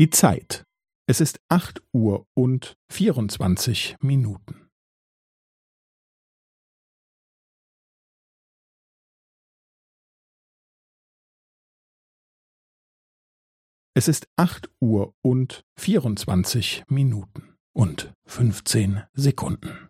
Die Zeit. Es ist acht Uhr und vierundzwanzig Minuten. Es ist acht Uhr und vierundzwanzig Minuten und fünfzehn Sekunden.